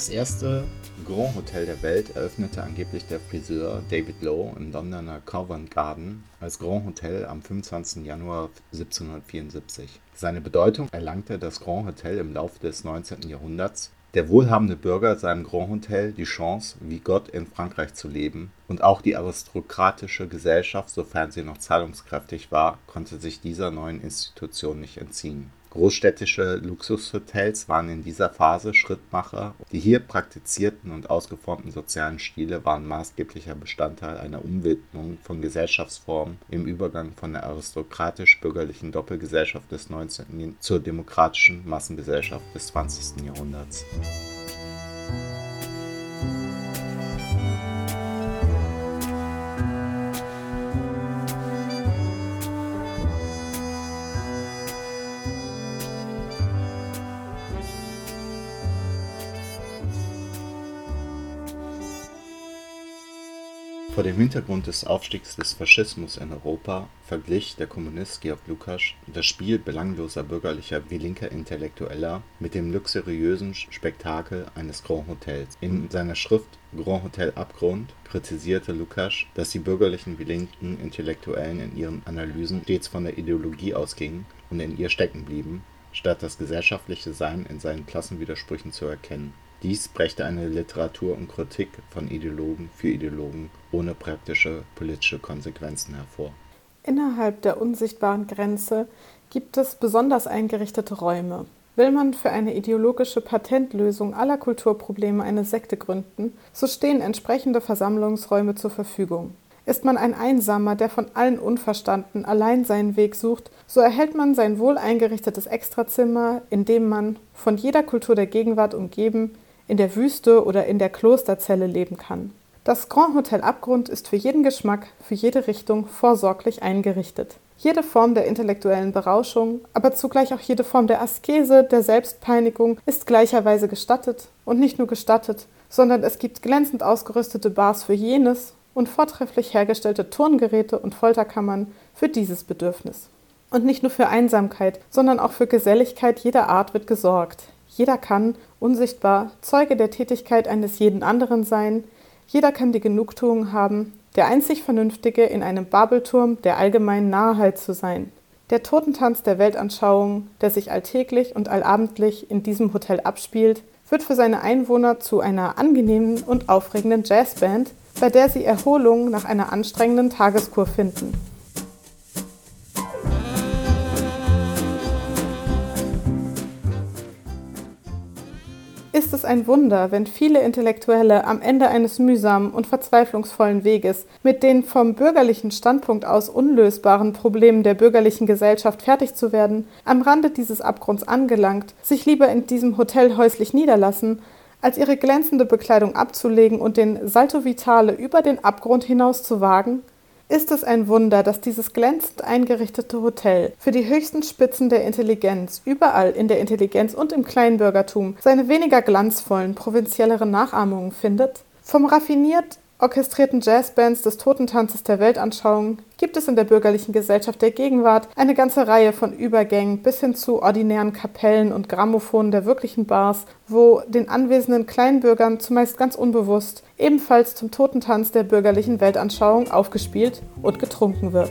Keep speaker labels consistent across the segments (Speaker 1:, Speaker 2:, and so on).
Speaker 1: Das erste Grand Hotel der Welt eröffnete angeblich der Friseur David Lowe im Londoner Covent Garden als Grand Hotel am 25. Januar 1774. Seine Bedeutung erlangte das Grand Hotel im Laufe des 19. Jahrhunderts. Der wohlhabende Bürger sah im Grand Hotel die Chance, wie Gott in Frankreich zu leben, und auch die aristokratische Gesellschaft, sofern sie noch zahlungskräftig war, konnte sich dieser neuen Institution nicht entziehen Großstädtische Luxushotels waren in dieser Phase Schrittmacher, die hier praktizierten und ausgeformten sozialen Stile waren maßgeblicher Bestandteil einer Umwidmung von Gesellschaftsformen im Übergang von der aristokratisch-bürgerlichen Doppelgesellschaft des 19. zur demokratischen Massengesellschaft des 20. Jahrhunderts Vor dem Hintergrund des Aufstiegs des Faschismus in Europa verglich der Kommunist Georg Lukács das Spiel belangloser bürgerlicher wie linker Intellektueller mit dem luxuriösen Spektakel eines Grand Hotels. In seiner Schrift Grand Hotel Abgrund kritisierte Lukács, dass die bürgerlichen wie linken Intellektuellen in ihren Analysen stets von der Ideologie ausgingen und in ihr stecken blieben, statt das gesellschaftliche Sein in seinen Klassenwidersprüchen zu erkennen dies brächte eine Literatur und Kritik von Ideologen für Ideologen ohne praktische politische Konsequenzen hervor.
Speaker 2: Innerhalb der unsichtbaren Grenze gibt es besonders eingerichtete Räume. Will man für eine ideologische Patentlösung aller Kulturprobleme eine Sekte gründen, so stehen entsprechende Versammlungsräume zur Verfügung. Ist man ein Einsamer, der von allen unverstanden allein seinen Weg sucht, so erhält man sein wohl eingerichtetes Extrazimmer, in dem man, von jeder Kultur der Gegenwart umgeben, in der Wüste oder in der Klosterzelle leben kann. Das Grand Hotel Abgrund ist für jeden Geschmack, für jede Richtung vorsorglich eingerichtet. Jede Form der intellektuellen Berauschung, aber zugleich auch jede Form der Askese, der Selbstpeinigung ist gleicherweise gestattet und nicht nur gestattet, sondern es gibt glänzend ausgerüstete Bars für jenes und vortrefflich hergestellte Turngeräte und Folterkammern für dieses Bedürfnis. Und nicht nur für Einsamkeit, sondern auch für Geselligkeit jeder Art wird gesorgt. Jeder kann, unsichtbar, Zeuge der Tätigkeit eines jeden anderen sein, jeder kann die Genugtuung haben, der einzig Vernünftige in einem Babelturm der allgemeinen Naheheit zu sein. Der Totentanz der Weltanschauung, der sich alltäglich und allabendlich in diesem Hotel abspielt, wird für seine Einwohner zu einer angenehmen und aufregenden Jazzband, bei der sie Erholung nach einer anstrengenden Tageskur finden. Ist es ein Wunder, wenn viele Intellektuelle am Ende eines mühsamen und verzweiflungsvollen Weges mit den vom bürgerlichen Standpunkt aus unlösbaren Problemen der bürgerlichen Gesellschaft fertig zu werden, am Rande dieses Abgrunds angelangt, sich lieber in diesem Hotel häuslich niederlassen, als ihre glänzende Bekleidung abzulegen und den Salto Vitale über den Abgrund hinaus zu wagen? Ist es ein Wunder, dass dieses glänzend eingerichtete Hotel für die höchsten Spitzen der Intelligenz überall in der Intelligenz und im Kleinbürgertum seine weniger glanzvollen, provinzielleren Nachahmungen findet? Vom raffiniert orchestrierten Jazzbands des Totentanzes der Weltanschauung gibt es in der bürgerlichen Gesellschaft der Gegenwart eine ganze Reihe von Übergängen bis hin zu ordinären Kapellen und Gramophonen der wirklichen Bars, wo den anwesenden Kleinbürgern zumeist ganz unbewusst ebenfalls zum Totentanz der bürgerlichen Weltanschauung aufgespielt und getrunken wird.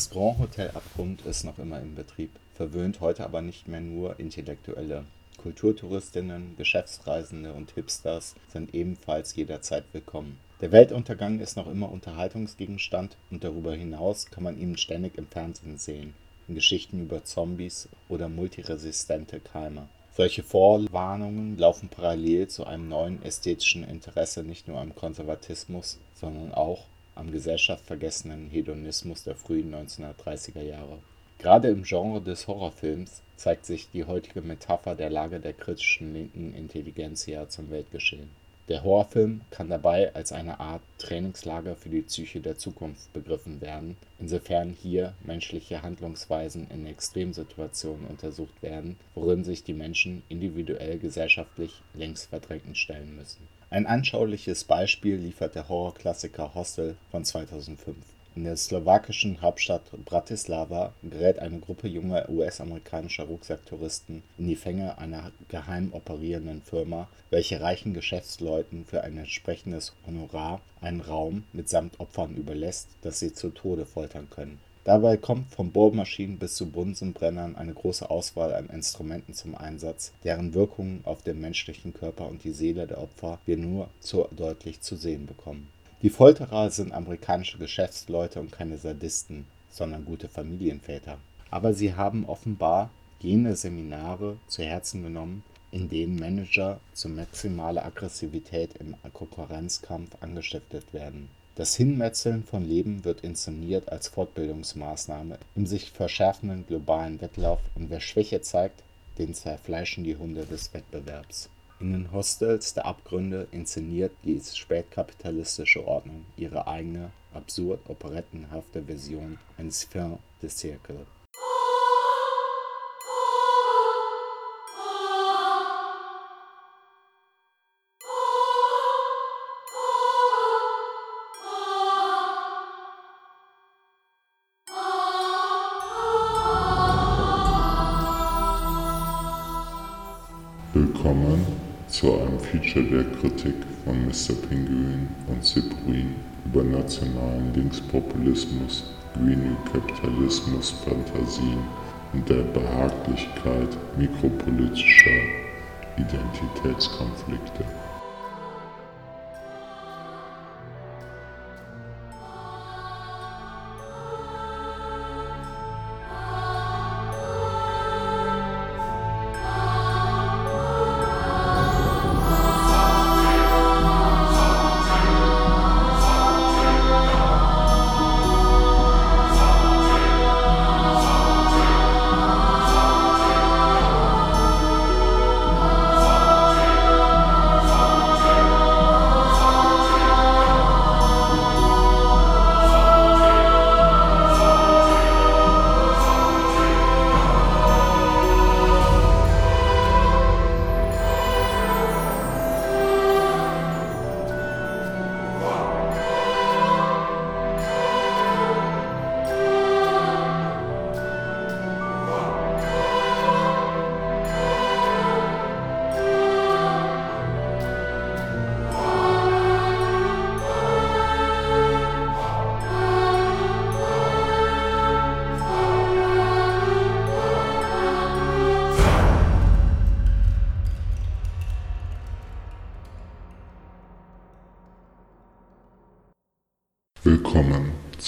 Speaker 1: Das Grand Hotel Abgrund ist noch immer in Betrieb, verwöhnt heute aber nicht mehr nur Intellektuelle. Kulturtouristinnen, Geschäftsreisende und Hipsters sind ebenfalls jederzeit willkommen. Der Weltuntergang ist noch immer Unterhaltungsgegenstand und darüber hinaus kann man ihn ständig im Fernsehen sehen, in Geschichten über Zombies oder multiresistente Keime. Solche Vorwarnungen laufen parallel zu einem neuen ästhetischen Interesse nicht nur am Konservatismus, sondern auch am gesellschaftsvergessenen Hedonismus der frühen 1930er Jahre. Gerade im Genre des Horrorfilms zeigt sich die heutige Metapher der Lage der kritischen linken Intelligenzia zum Weltgeschehen. Der Horrorfilm kann dabei als eine Art Trainingslager für die Psyche der Zukunft begriffen werden, insofern hier menschliche Handlungsweisen in Extremsituationen untersucht werden, worin sich die Menschen individuell gesellschaftlich längst verdrängten stellen müssen. Ein anschauliches Beispiel liefert der Horrorklassiker Hostel von 2005 in der slowakischen Hauptstadt Bratislava gerät eine Gruppe junger US-amerikanischer Rucksacktouristen in die Fänge einer geheim operierenden Firma, welche reichen Geschäftsleuten für ein entsprechendes Honorar einen Raum mitsamt Opfern überlässt, das sie zu Tode foltern können. Dabei kommt von Bohrmaschinen bis zu Bunsenbrennern eine große Auswahl an Instrumenten zum Einsatz, deren Wirkungen auf den menschlichen Körper und die Seele der Opfer wir nur zu deutlich zu sehen bekommen die Folterer sind amerikanische Geschäftsleute und keine Sadisten, sondern gute Familienväter. Aber sie haben offenbar jene Seminare zu Herzen genommen, in denen Manager zu maximaler Aggressivität im Konkurrenzkampf angestiftet werden. Das Hinmetzeln von Leben wird inszeniert als Fortbildungsmaßnahme im sich verschärfenden globalen Wettlauf und wer Schwäche zeigt, den zerfleischen die Hunde des Wettbewerbs in den Hostels der Abgründe inszeniert die spätkapitalistische Ordnung ihre eigene, absurd operettenhafte Version eines Fin de siècle
Speaker 3: Feature der Kritik von Mr. Penguin und Cyprien über nationalen Linkspopulismus, Green-Kapitalismus, Fantasien und der Behaglichkeit mikropolitischer Identitätskonflikte.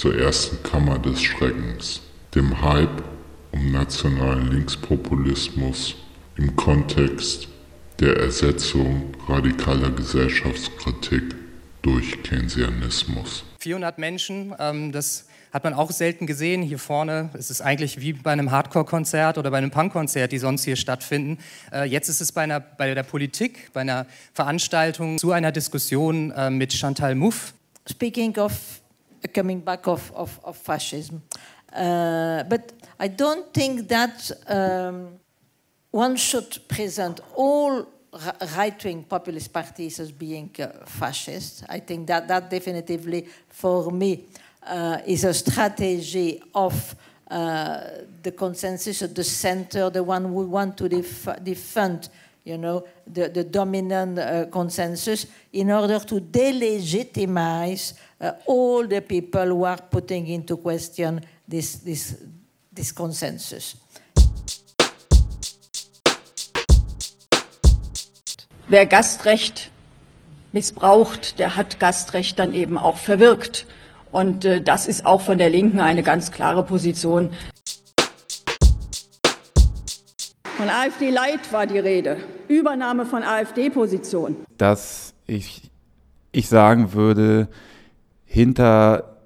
Speaker 3: Zur ersten Kammer des Schreckens, dem Hype um nationalen Linkspopulismus im Kontext der Ersetzung radikaler Gesellschaftskritik durch Keynesianismus.
Speaker 4: 400 Menschen, ähm, das hat man auch selten gesehen. Hier vorne ist es eigentlich wie bei einem Hardcore-Konzert oder bei einem Punk-Konzert, die sonst hier stattfinden. Äh, jetzt ist es bei, einer, bei der Politik, bei einer Veranstaltung zu einer Diskussion äh, mit Chantal Mouffe.
Speaker 5: Speaking of coming back of, of, of fascism. Uh, but I don't think that um, one should present all right-wing populist parties as being uh, fascist. I think that that definitively, for me, uh, is a strategy of uh, the consensus of the center, the one we want to def defend you know, the, the dominant uh, consensus in order to delegitimize uh, all the people who are putting into question this, this, this consensus.
Speaker 6: Wer Gastrecht missbraucht, der hat Gastrecht dann eben auch verwirkt. Und äh, das ist auch von der Linken eine ganz klare Position. Von AfD Light war die Rede. Übernahme von AfD-Position.
Speaker 7: Dass ich, ich sagen würde, hinter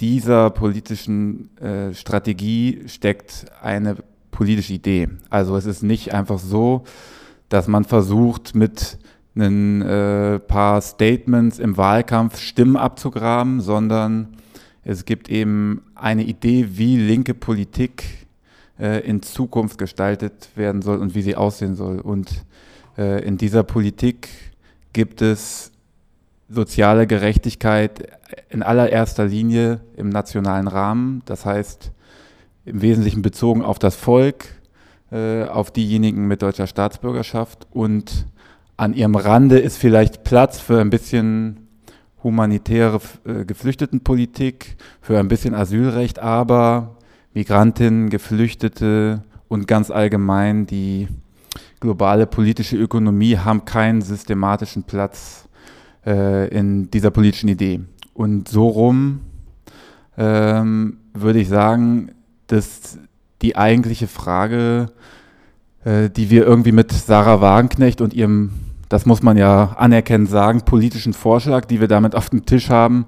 Speaker 7: dieser politischen äh, Strategie steckt eine politische Idee. Also es ist nicht einfach so, dass man versucht, mit ein äh, paar Statements im Wahlkampf Stimmen abzugraben, sondern es gibt eben eine Idee, wie linke Politik äh, in Zukunft gestaltet werden soll und wie sie aussehen soll. Und äh, in dieser Politik gibt es soziale Gerechtigkeit in allererster Linie im nationalen Rahmen, das heißt im Wesentlichen bezogen auf das Volk, äh, auf diejenigen mit deutscher Staatsbürgerschaft. Und an ihrem Rande ist vielleicht Platz für ein bisschen humanitäre äh, Geflüchtetenpolitik, für ein bisschen Asylrecht, aber Migrantinnen, Geflüchtete und ganz allgemein die globale politische Ökonomie haben keinen systematischen Platz äh, in dieser politischen Idee. Und so rum ähm, würde ich sagen, dass die eigentliche Frage, äh, die wir irgendwie mit Sarah Wagenknecht und ihrem, das muss man ja anerkennend sagen, politischen Vorschlag, die wir damit auf dem Tisch haben,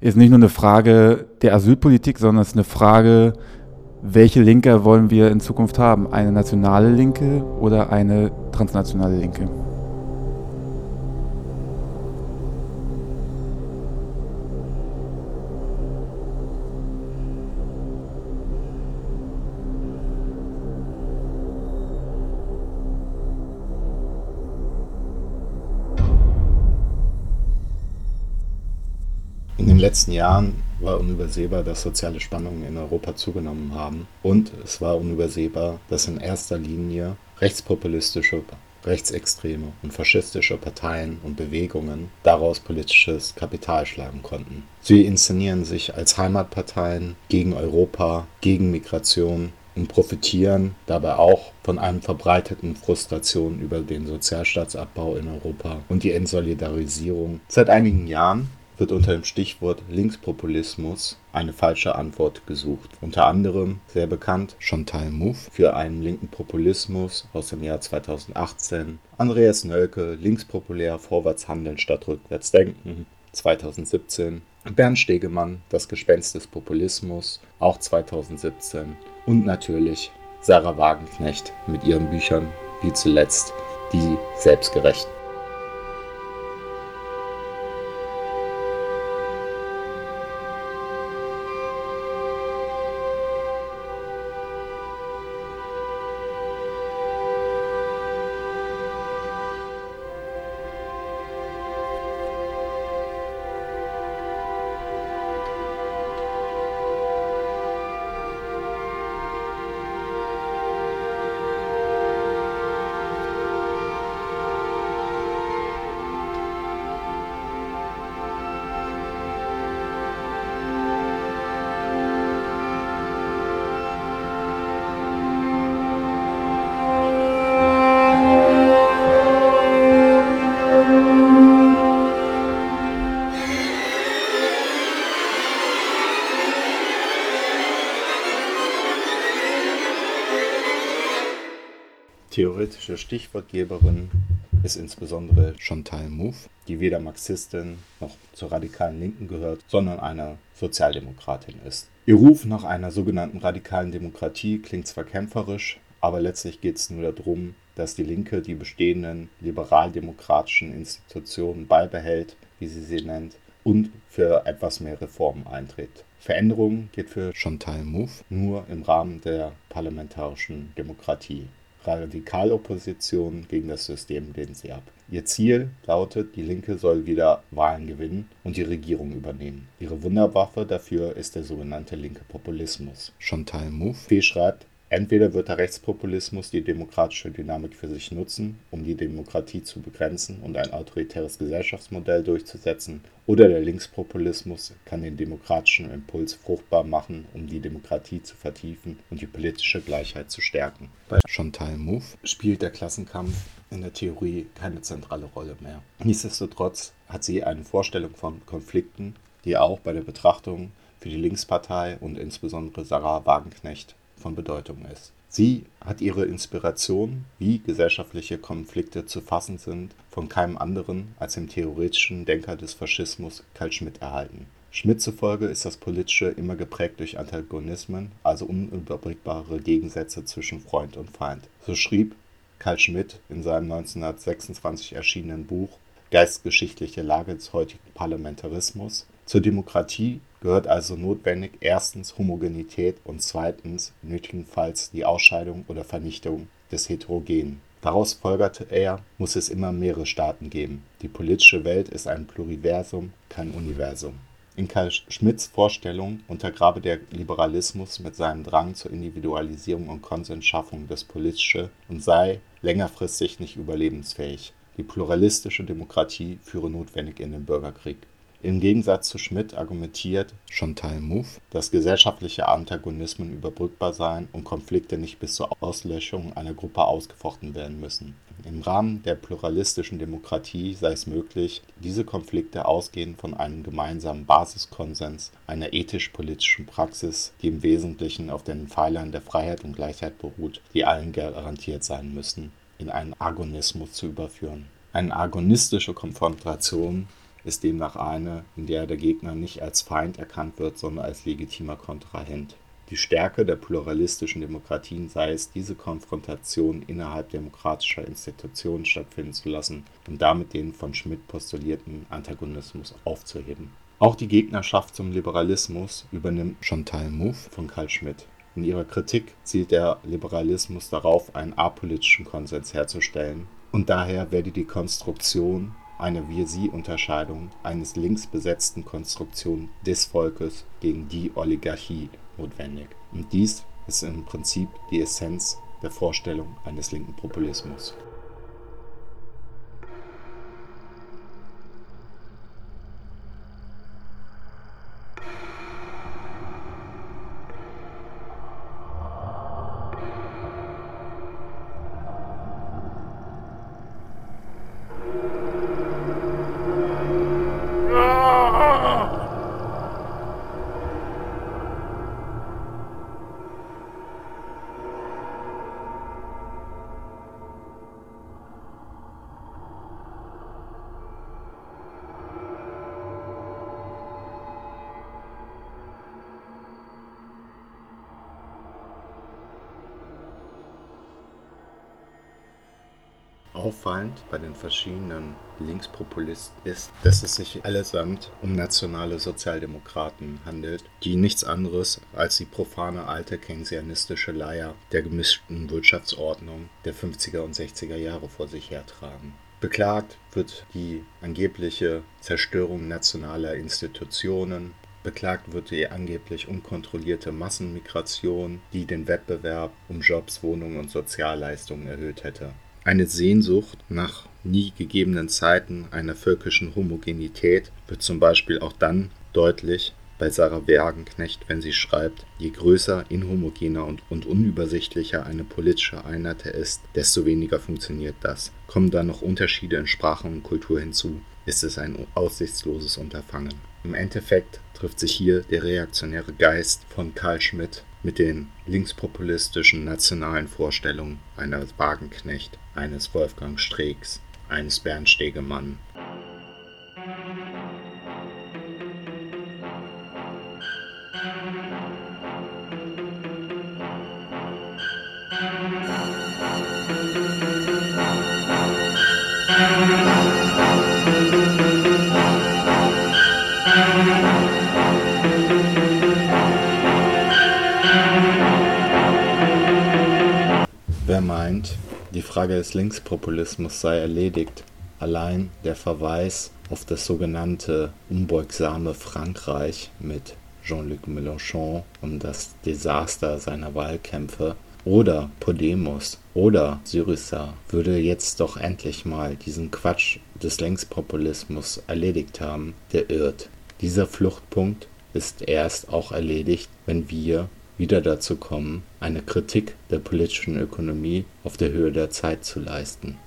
Speaker 7: ist nicht nur eine Frage der Asylpolitik, sondern es ist eine Frage, welche Linke wollen wir in Zukunft haben? Eine nationale Linke oder eine transnationale Linke?
Speaker 1: In den letzten Jahren war unübersehbar, dass soziale Spannungen in Europa zugenommen haben. Und es war unübersehbar, dass in erster Linie rechtspopulistische, rechtsextreme und faschistische Parteien und Bewegungen daraus politisches Kapital schlagen konnten. Sie inszenieren sich als Heimatparteien gegen Europa, gegen Migration und profitieren dabei auch von einer verbreiteten Frustration über den Sozialstaatsabbau in Europa und die Entsolidarisierung. Seit einigen Jahren wird unter dem Stichwort Linkspopulismus eine falsche Antwort gesucht. Unter anderem sehr bekannt Chantal Mouffe für einen linken Populismus aus dem Jahr 2018, Andreas Nölke, linkspopulär vorwärts handeln statt rückwärts denken 2017, Bernd Stegemann, das Gespenst des Populismus, auch 2017 und natürlich Sarah Wagenknecht mit ihren Büchern wie zuletzt die Selbstgerechten. Theoretische Stichwortgeberin ist insbesondere Chantal Mouffe, die weder Marxistin noch zur radikalen Linken gehört, sondern eine Sozialdemokratin ist. Ihr Ruf nach einer sogenannten radikalen Demokratie klingt zwar kämpferisch, aber letztlich geht es nur darum, dass die Linke die bestehenden liberaldemokratischen Institutionen beibehält, wie sie sie nennt, und für etwas mehr Reformen eintritt. Veränderung geht für Chantal Mouffe nur im Rahmen der parlamentarischen Demokratie. Radikalopposition gegen das System lehnt sie ab. Ihr Ziel lautet, die Linke soll wieder Wahlen gewinnen und die Regierung übernehmen. Ihre Wunderwaffe dafür ist der sogenannte linke Populismus. Chantal Mouffe schreibt, Entweder wird der Rechtspopulismus die demokratische Dynamik für sich nutzen, um die Demokratie zu begrenzen und ein autoritäres Gesellschaftsmodell durchzusetzen, oder der Linkspopulismus kann den demokratischen Impuls fruchtbar machen, um die Demokratie zu vertiefen und die politische Gleichheit zu stärken. Bei Chantal Mouffe spielt der Klassenkampf in der Theorie keine zentrale Rolle mehr. Nichtsdestotrotz hat sie eine Vorstellung von Konflikten, die auch bei der Betrachtung für die Linkspartei und insbesondere Sarah Wagenknecht von Bedeutung ist. Sie hat ihre Inspiration, wie gesellschaftliche Konflikte zu fassen sind, von keinem anderen als dem theoretischen Denker des Faschismus Karl Schmidt erhalten. Schmidt zufolge ist das Politische immer geprägt durch Antagonismen, also unüberbrückbare Gegensätze zwischen Freund und Feind. So schrieb Karl Schmidt in seinem 1926 erschienenen Buch Geistgeschichtliche Lage des heutigen Parlamentarismus. Zur Demokratie gehört also notwendig erstens Homogenität und zweitens nötigenfalls die Ausscheidung oder Vernichtung des Heterogenen. Daraus folgerte er, muss es immer mehrere Staaten geben. Die politische Welt ist ein Pluriversum, kein Universum. In Karl Schmidts Vorstellung untergrabe der Liberalismus mit seinem Drang zur Individualisierung und Konsensschaffung das Politische und sei längerfristig nicht überlebensfähig. Die pluralistische Demokratie führe notwendig in den Bürgerkrieg. Im Gegensatz zu Schmidt argumentiert Chantal Mouffe, dass gesellschaftliche Antagonismen überbrückbar seien und Konflikte nicht bis zur Auslöschung einer Gruppe ausgefochten werden müssen im Rahmen der pluralistischen Demokratie sei es möglich, diese Konflikte ausgehend von einem gemeinsamen Basiskonsens, einer ethisch-politischen Praxis, die im Wesentlichen auf den Pfeilern der Freiheit und Gleichheit beruht, die allen garantiert sein müssen, in einen Agonismus zu überführen. Eine agonistische Konfrontation ist demnach eine, in der der Gegner nicht als Feind erkannt wird, sondern als legitimer Kontrahent die Stärke der pluralistischen Demokratien sei es, diese Konfrontation innerhalb demokratischer Institutionen stattfinden zu lassen und damit den von Schmidt postulierten Antagonismus aufzuheben. Auch die Gegnerschaft zum Liberalismus übernimmt Chantal Mouffe von Carl Schmidt. In ihrer Kritik zielt der Liberalismus darauf, einen apolitischen Konsens herzustellen und daher werde die Konstruktion eine Wir-Sie-Unterscheidung eines links besetzten Konstruktion des Volkes gegen die Oligarchie notwendig. Und dies ist im Prinzip die Essenz der Vorstellung eines linken Populismus. Den verschiedenen Linkspopulisten ist, dass es sich allesamt um nationale Sozialdemokraten handelt, die nichts anderes als die profane alte keynesianistische Leier der gemischten Wirtschaftsordnung der 50er und 60er Jahre vor sich hertragen. Beklagt wird die angebliche Zerstörung nationaler Institutionen, Beklagt wird die angeblich unkontrollierte Massenmigration, die den Wettbewerb um Jobs, Wohnungen und Sozialleistungen erhöht hätte. Eine Sehnsucht nach nie gegebenen Zeiten einer völkischen Homogenität wird zum Beispiel auch dann deutlich bei Sarah Wagenknecht, wenn sie schreibt, je größer, inhomogener und, und unübersichtlicher eine politische Einheit ist, desto weniger funktioniert das. Kommen dann noch Unterschiede in Sprache und Kultur hinzu, ist es ein aussichtsloses Unterfangen. Im Endeffekt trifft sich hier der reaktionäre Geist von Karl Schmidt mit den linkspopulistischen nationalen Vorstellungen eines Wagenknecht, eines Wolfgang Streecks, eines Bernd Frage des Linkspopulismus sei erledigt. Allein der Verweis auf das sogenannte unbeugsame Frankreich mit Jean-Luc Mélenchon und das Desaster seiner Wahlkämpfe oder Podemos oder Syriza würde jetzt doch endlich mal diesen Quatsch des Linkspopulismus erledigt haben, der irrt. Dieser Fluchtpunkt ist erst auch erledigt, wenn wir wieder dazu kommen, eine Kritik der politischen Ökonomie auf der Höhe der Zeit zu leisten.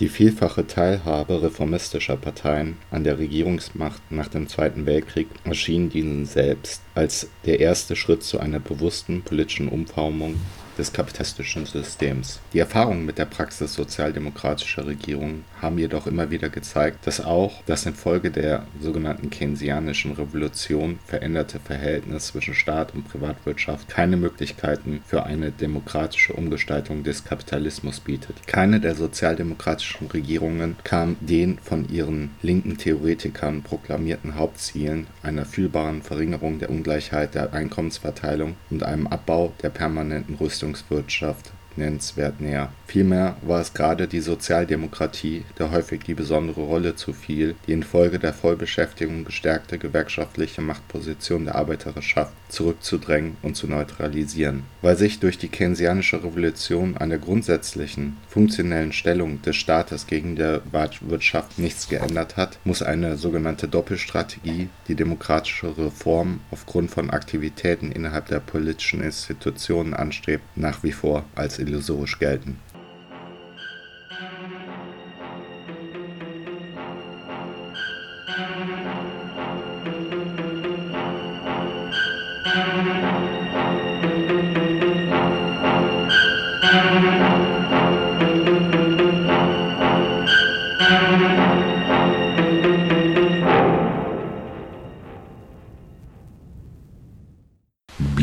Speaker 1: Die vielfache Teilhabe reformistischer Parteien an der Regierungsmacht nach dem Zweiten Weltkrieg erschien ihnen selbst als der erste Schritt zu einer bewussten politischen Umformung des kapitalistischen Systems. Die Erfahrungen mit der Praxis sozialdemokratischer Regierungen haben jedoch immer wieder gezeigt, dass auch das infolge der sogenannten Keynesianischen Revolution veränderte Verhältnis zwischen Staat und Privatwirtschaft keine Möglichkeiten für eine demokratische Umgestaltung des Kapitalismus bietet. Keine der sozialdemokratischen Regierungen kam den von ihren linken Theoretikern proklamierten Hauptzielen einer fühlbaren Verringerung der Ungleichheit der Einkommensverteilung und einem Abbau der permanenten Rüstungswirtschaft nennenswert näher. Vielmehr war es gerade die Sozialdemokratie, der häufig die besondere Rolle zufiel, die infolge der Vollbeschäftigung gestärkte gewerkschaftliche Machtposition der Arbeiterschaft zurückzudrängen und zu neutralisieren. Weil sich durch die Keynesianische Revolution an der grundsätzlichen, funktionellen Stellung des Staates gegen der Wirtschaft nichts geändert hat, muss eine sogenannte Doppelstrategie, die demokratische Reform aufgrund von Aktivitäten innerhalb der politischen Institutionen anstrebt, nach wie vor als illusorisch gelten.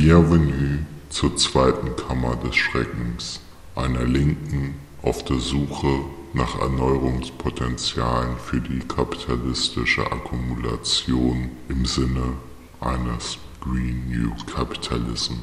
Speaker 3: Bienvenue zur zweiten Kammer des Schreckens, einer Linken auf der Suche nach Erneuerungspotenzialen für die kapitalistische Akkumulation im Sinne eines Green New Capitalism.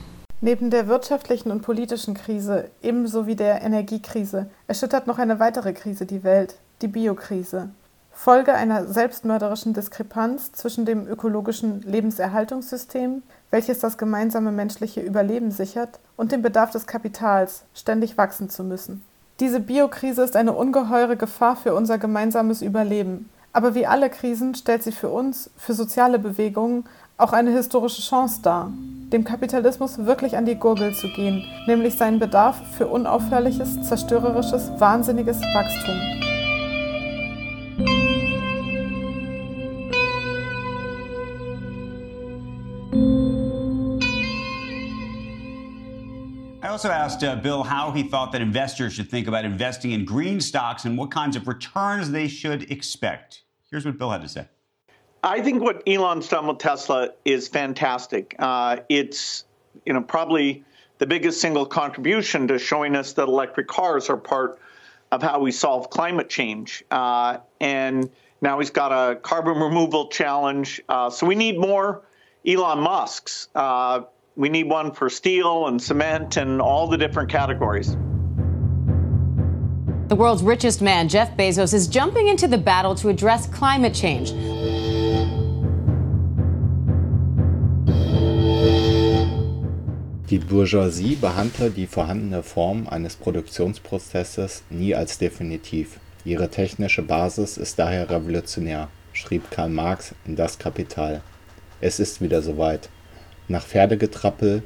Speaker 2: Neben der wirtschaftlichen und politischen Krise, ebenso wie der Energiekrise, erschüttert noch eine weitere Krise die Welt, die Biokrise. Folge einer selbstmörderischen Diskrepanz zwischen dem ökologischen Lebenserhaltungssystem, welches das gemeinsame menschliche Überleben sichert, und dem Bedarf des Kapitals, ständig wachsen zu müssen. Diese Biokrise ist eine ungeheure Gefahr für unser gemeinsames Überleben. Aber wie alle Krisen stellt sie für uns, für soziale Bewegungen, auch eine historische Chance dar, dem Kapitalismus wirklich an die Gurgel zu gehen, nämlich seinen Bedarf für unaufhörliches, zerstörerisches, wahnsinniges Wachstum.
Speaker 8: Also asked uh, Bill how he thought that investors should think about investing in green stocks and what kinds of returns they should expect. Here's what Bill had to say.
Speaker 9: I think what Elon's done with Tesla is fantastic. Uh, it's you know probably the biggest single contribution to showing us that electric cars are part of how we solve climate change. Uh, and now he's got a carbon removal challenge. Uh, so we need more Elon Musk's. Uh, we need one for steel and cement and all the different categories.
Speaker 10: The world's richest man, Jeff Bezos, is jumping into the battle to address climate change.
Speaker 1: Die Bourgeoisie behandle die vorhandene Form eines Produktionsprozesses nie als definitiv. Ihre technische Basis ist daher revolutionär, schrieb Karl Marx in Das Kapital. Es ist wieder soweit. Nach Pferdegetrappel,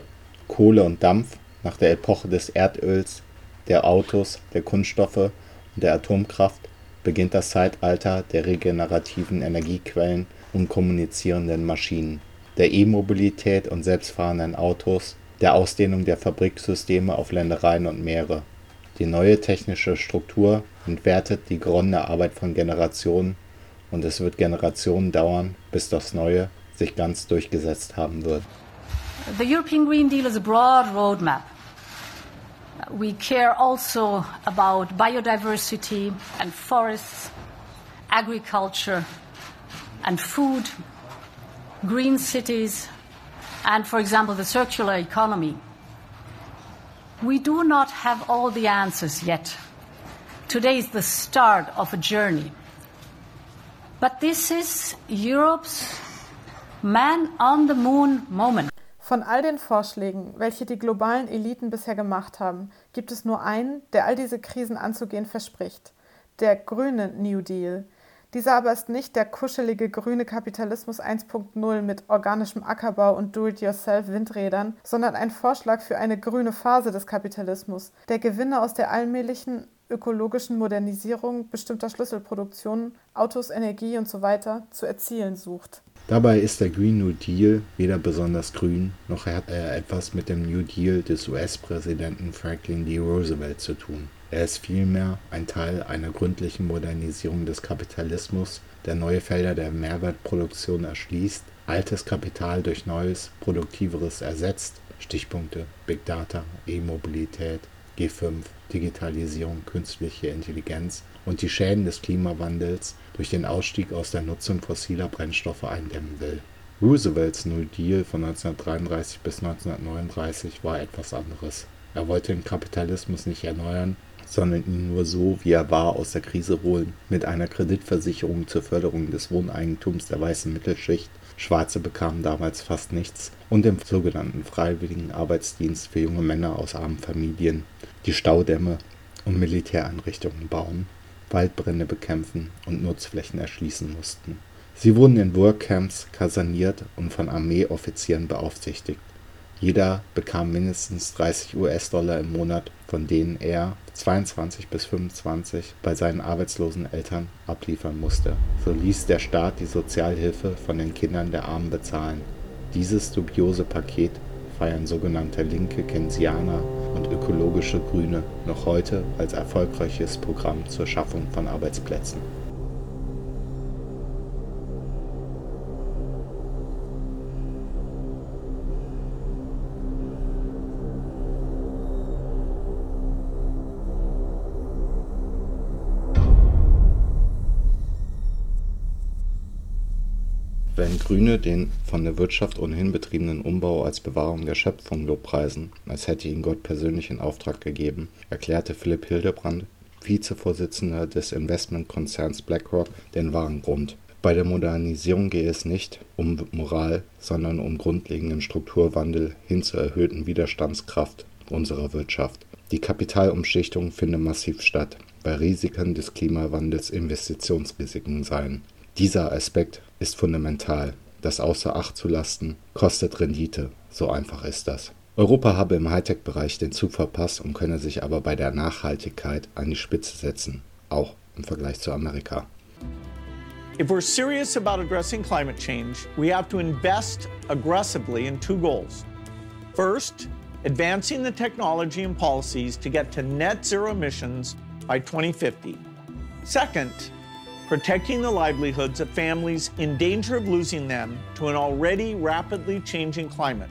Speaker 1: Kohle und Dampf, nach der Epoche des Erdöls, der Autos, der Kunststoffe und der Atomkraft beginnt das Zeitalter der regenerativen Energiequellen und kommunizierenden Maschinen, der E-Mobilität und selbstfahrenden Autos, der Ausdehnung der Fabriksysteme auf Ländereien und Meere. Die neue technische Struktur entwertet die geronnene Arbeit von Generationen und es wird Generationen dauern, bis das Neue sich ganz durchgesetzt haben wird.
Speaker 11: The European Green Deal is a broad roadmap. We care also about biodiversity and forests, agriculture and food, green cities, and, for example, the circular economy. We do not have all the answers yet. Today is the start of a journey. But this is Europe's man on the moon moment.
Speaker 2: Von all den Vorschlägen, welche die globalen Eliten bisher gemacht haben, gibt es nur einen, der all diese Krisen anzugehen verspricht. Der grüne New Deal. Dieser aber ist nicht der kuschelige grüne Kapitalismus 1.0 mit organischem Ackerbau und Do-it-yourself-Windrädern, sondern ein Vorschlag für eine grüne Phase des Kapitalismus, der Gewinne aus der allmählichen ökologischen Modernisierung bestimmter Schlüsselproduktionen, Autos, Energie usw. So zu erzielen sucht.
Speaker 1: Dabei ist der Green New Deal weder besonders grün, noch hat er etwas mit dem New Deal des US-Präsidenten Franklin D. Roosevelt zu tun. Er ist vielmehr ein Teil einer gründlichen Modernisierung des Kapitalismus, der neue Felder der Mehrwertproduktion erschließt, altes Kapital durch neues, produktiveres ersetzt Stichpunkte Big Data, E-Mobilität, G5, Digitalisierung, künstliche Intelligenz und die Schäden des Klimawandels durch den Ausstieg aus der Nutzung fossiler Brennstoffe eindämmen will. Roosevelts New Deal von 1933 bis 1939 war etwas anderes. Er wollte den Kapitalismus nicht erneuern, sondern ihn nur so, wie er war, aus der Krise holen, mit einer Kreditversicherung zur Förderung des Wohneigentums der weißen Mittelschicht Schwarze bekamen damals fast nichts und dem sogenannten Freiwilligen Arbeitsdienst für junge Männer aus armen Familien, die Staudämme und Militäreinrichtungen bauen, Waldbrände bekämpfen und Nutzflächen erschließen mussten. Sie wurden in Workcamps kaserniert und von Armeeoffizieren beaufsichtigt jeder bekam mindestens 30 US-Dollar im Monat, von denen er 22 bis 25 bei seinen arbeitslosen Eltern abliefern musste. So ließ der Staat die Sozialhilfe von den Kindern der Armen bezahlen. Dieses dubiose Paket feiern sogenannte linke Keynesianer und ökologische Grüne noch heute als erfolgreiches Programm zur Schaffung von Arbeitsplätzen Wenn Grüne den von der Wirtschaft ohnehin betriebenen Umbau als Bewahrung der Schöpfung lobpreisen, als hätte ihn Gott persönlich in Auftrag gegeben, erklärte Philipp Hildebrand, Vizevorsitzender des Investmentkonzerns BlackRock, den wahren Grund. Bei der Modernisierung gehe es nicht um Moral, sondern um grundlegenden Strukturwandel hin zur erhöhten Widerstandskraft unserer Wirtschaft. Die Kapitalumschichtung finde massiv statt, weil Risiken des Klimawandels Investitionsrisiken seien. Dieser Aspekt ist fundamental. Das außer Acht zu lassen, kostet Rendite. So einfach ist das. Europa habe im Hightech-Bereich den Zug verpasst und könne sich aber bei der Nachhaltigkeit an die Spitze setzen, auch im Vergleich zu Amerika.
Speaker 12: If we're serious about addressing climate change, we have to invest aggressively in two goals. First, advancing the technology and policies to get to net zero emissions by 2050. Second, protecting the livelihoods of families in danger of losing them to an already rapidly changing climate.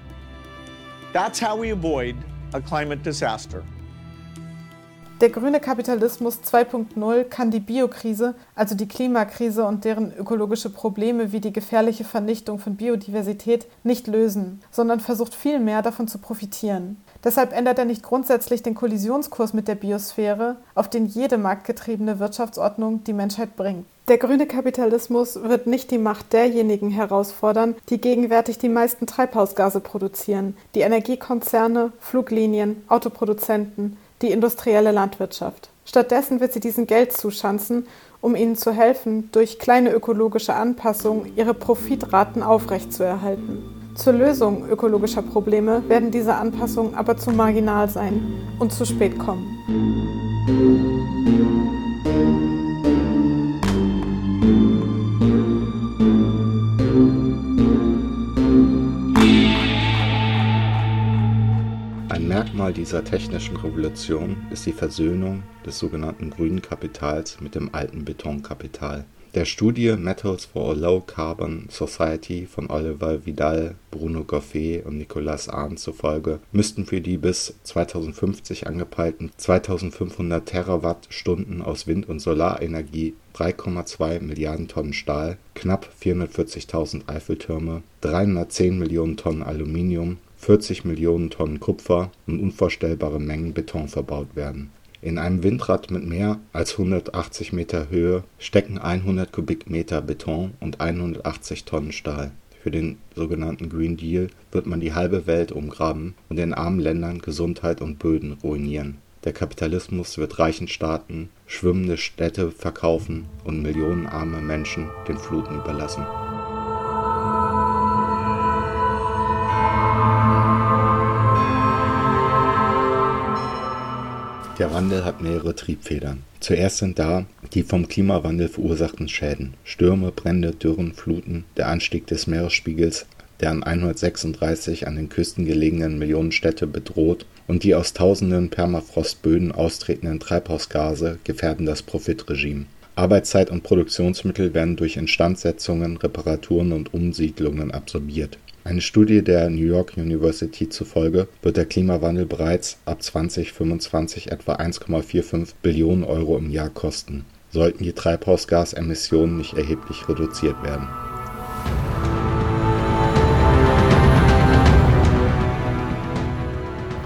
Speaker 12: That's how we avoid a climate disaster.
Speaker 2: Der grüne Kapitalismus 2.0 kann die Biokrise, also die Klimakrise und deren ökologische Probleme wie die gefährliche Vernichtung von Biodiversität nicht lösen, sondern versucht vielmehr davon zu profitieren. Deshalb ändert er nicht grundsätzlich den Kollisionskurs mit der Biosphäre, auf den jede marktgetriebene Wirtschaftsordnung die Menschheit bringt. Der grüne Kapitalismus wird nicht die Macht derjenigen herausfordern, die gegenwärtig die meisten Treibhausgase produzieren, die Energiekonzerne, Fluglinien, Autoproduzenten, die industrielle Landwirtschaft. Stattdessen wird sie diesen Geld zuschanzen, um ihnen zu helfen, durch kleine ökologische Anpassungen ihre Profitraten aufrechtzuerhalten. Zur Lösung ökologischer Probleme werden diese Anpassungen aber zu marginal sein und zu spät kommen.
Speaker 1: Ein Merkmal dieser technischen Revolution ist die Versöhnung des sogenannten grünen Kapitals mit dem alten Betonkapital. Der Studie Metals for a Low Carbon Society von Oliver Vidal, Bruno Goffet und Nicolas Arndt zufolge müssten für die bis 2050 angepeilten 2500 Terawattstunden aus Wind und Solarenergie 3,2 Milliarden Tonnen Stahl, knapp 440.000 Eiffeltürme, 310 Millionen Tonnen Aluminium, 40 Millionen Tonnen Kupfer und unvorstellbare Mengen Beton verbaut werden in einem Windrad mit mehr als 180 Meter Höhe stecken 100 Kubikmeter Beton und 180 Tonnen Stahl. Für den sogenannten Green Deal wird man die halbe Welt umgraben und in armen Ländern Gesundheit und Böden ruinieren. Der Kapitalismus wird reichen Staaten schwimmende Städte verkaufen und millionenarme Menschen den Fluten überlassen Der Wandel hat mehrere Triebfedern. Zuerst sind da die vom Klimawandel verursachten Schäden. Stürme, Brände, Dürren, Fluten, der Anstieg des Meeresspiegels, der an 136 an den Küsten gelegenen Millionenstädte bedroht und die aus tausenden Permafrostböden austretenden Treibhausgase gefährden das Profitregime. Arbeitszeit und Produktionsmittel werden durch Instandsetzungen, Reparaturen und Umsiedlungen absorbiert eine Studie der New York University zufolge wird der Klimawandel bereits ab 2025 etwa 1,45 Billionen Euro im Jahr kosten, sollten die Treibhausgasemissionen nicht erheblich reduziert werden.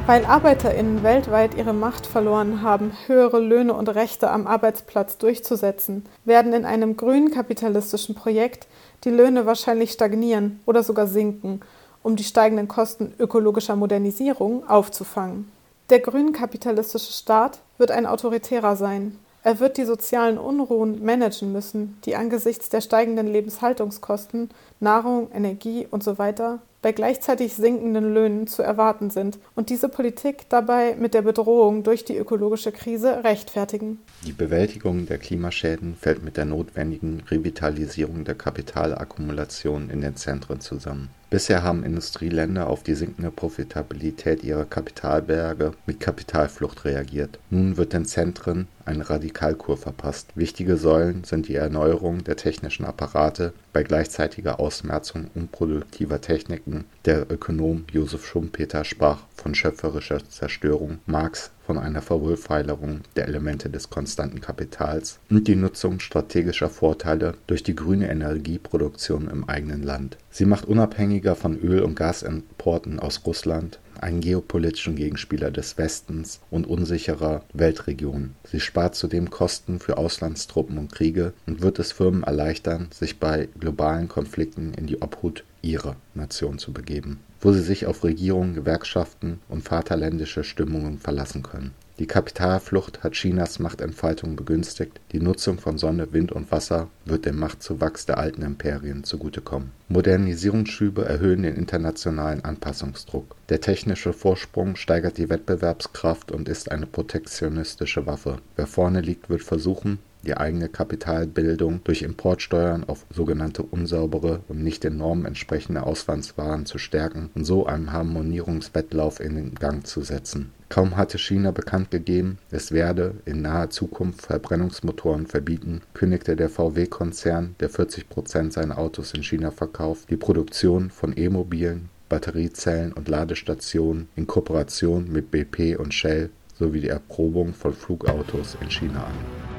Speaker 2: Weil Arbeiterinnen weltweit ihre Macht verloren haben, höhere Löhne und Rechte am Arbeitsplatz durchzusetzen, werden in einem grünen kapitalistischen Projekt die Löhne wahrscheinlich stagnieren oder sogar sinken, um die steigenden Kosten ökologischer Modernisierung aufzufangen. Der grünkapitalistische Staat wird ein autoritärer sein. Er wird die sozialen Unruhen managen müssen, die angesichts der steigenden Lebenshaltungskosten, Nahrung, Energie usw. So bei gleichzeitig sinkenden Löhnen zu erwarten sind und diese Politik dabei mit der Bedrohung durch die ökologische Krise rechtfertigen.
Speaker 1: Die Bewältigung der Klimaschäden fällt mit der notwendigen Revitalisierung der Kapitalakkumulation in den Zentren zusammen. Bisher haben Industrieländer auf die sinkende Profitabilität ihrer Kapitalberge mit Kapitalflucht reagiert. Nun wird den Zentren eine Radikalkur verpasst. Wichtige Säulen sind die Erneuerung der technischen Apparate bei gleichzeitiger Ausmerzung unproduktiver Techniken. Der Ökonom Josef Schumpeter sprach von schöpferischer Zerstörung, Marx von einer Verwohlfeilerung der Elemente des konstanten Kapitals und die Nutzung strategischer Vorteile durch die grüne Energieproduktion im eigenen Land. Sie macht unabhängiger von Öl- und Gasimporten aus Russland einen geopolitischen Gegenspieler des Westens und unsicherer Weltregionen. Sie spart zudem Kosten für Auslandstruppen und Kriege und wird es Firmen erleichtern, sich bei globalen Konflikten in die Obhut ihrer Nation zu begeben, wo sie sich auf Regierungen, Gewerkschaften und vaterländische Stimmungen verlassen können. Die Kapitalflucht hat Chinas Machtentfaltung begünstigt, die Nutzung von Sonne, Wind und Wasser wird dem Machtzuwachs der alten Imperien zugutekommen. Modernisierungsschübe erhöhen den internationalen Anpassungsdruck. Der technische Vorsprung steigert die Wettbewerbskraft und ist eine protektionistische Waffe. Wer vorne liegt, wird versuchen, die eigene Kapitalbildung durch Importsteuern auf sogenannte unsaubere und nicht den Normen entsprechende Auslandswaren zu stärken und so einen Harmonierungswettlauf in Gang zu setzen. Kaum hatte China bekannt gegeben, es werde in naher Zukunft Verbrennungsmotoren verbieten, kündigte der VW-Konzern, der 40 Prozent seiner Autos in China verkauft, die Produktion von E-Mobilen, Batteriezellen und Ladestationen in Kooperation mit BP und Shell sowie die Erprobung von Flugautos in China an.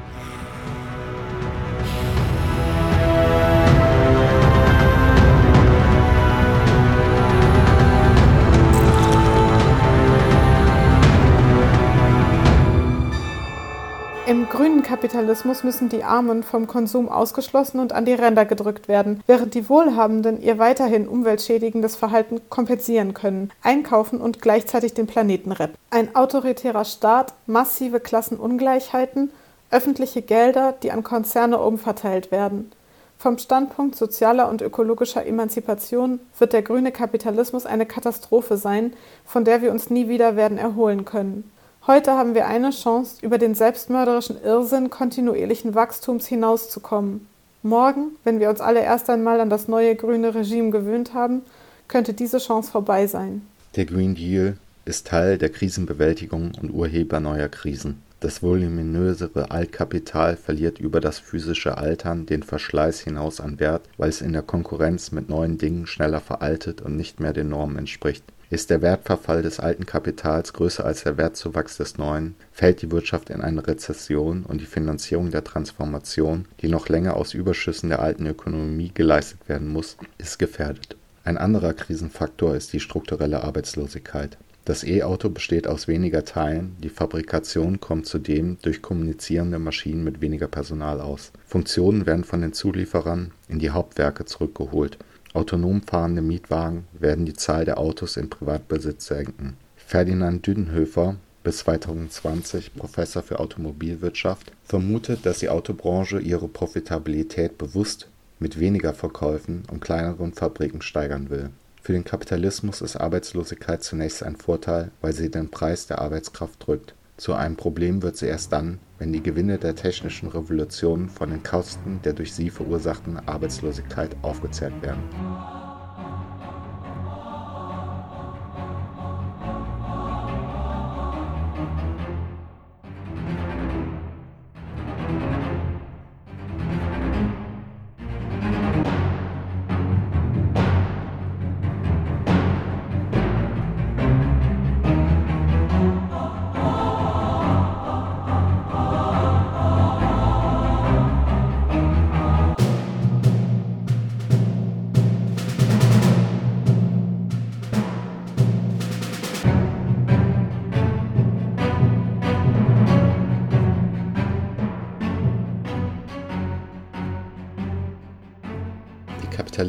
Speaker 2: Im grünen Kapitalismus müssen die Armen vom Konsum ausgeschlossen und an die Ränder gedrückt werden, während die Wohlhabenden ihr weiterhin umweltschädigendes Verhalten kompensieren können, einkaufen und gleichzeitig den Planeten retten. Ein autoritärer Staat, massive Klassenungleichheiten, öffentliche Gelder, die an Konzerne umverteilt werden. Vom Standpunkt sozialer und ökologischer Emanzipation wird der grüne Kapitalismus eine Katastrophe sein, von der wir uns nie wieder werden erholen können. Heute haben wir eine Chance, über den selbstmörderischen Irrsinn kontinuierlichen Wachstums hinauszukommen. Morgen, wenn wir uns alle erst einmal an das neue grüne Regime gewöhnt haben, könnte diese Chance vorbei sein.
Speaker 1: Der Green Deal ist Teil der Krisenbewältigung und Urheber neuer Krisen. Das voluminösere Altkapital verliert über das physische Altern den Verschleiß hinaus an Wert, weil es in der Konkurrenz mit neuen Dingen schneller veraltet und nicht mehr den Normen entspricht. Ist der Wertverfall des alten Kapitals größer als der Wertzuwachs des neuen, fällt die Wirtschaft in eine Rezession und die Finanzierung der Transformation, die noch länger aus Überschüssen der alten Ökonomie geleistet werden muss, ist gefährdet. Ein anderer Krisenfaktor ist die strukturelle Arbeitslosigkeit. Das E-Auto besteht aus weniger Teilen, die Fabrikation kommt zudem durch kommunizierende Maschinen mit weniger Personal aus. Funktionen werden von den Zulieferern in die Hauptwerke zurückgeholt Autonom fahrende Mietwagen werden die Zahl der Autos in Privatbesitz senken. Ferdinand Düdenhöfer (bis 2020 Professor für Automobilwirtschaft) vermutet, dass die Autobranche ihre Profitabilität bewusst mit weniger Verkäufen und kleineren Fabriken steigern will. Für den Kapitalismus ist Arbeitslosigkeit zunächst ein Vorteil, weil sie den Preis der Arbeitskraft drückt. Zu einem Problem wird sie erst dann, wenn die Gewinne der technischen Revolution von den Kosten der durch sie verursachten Arbeitslosigkeit aufgezehrt werden.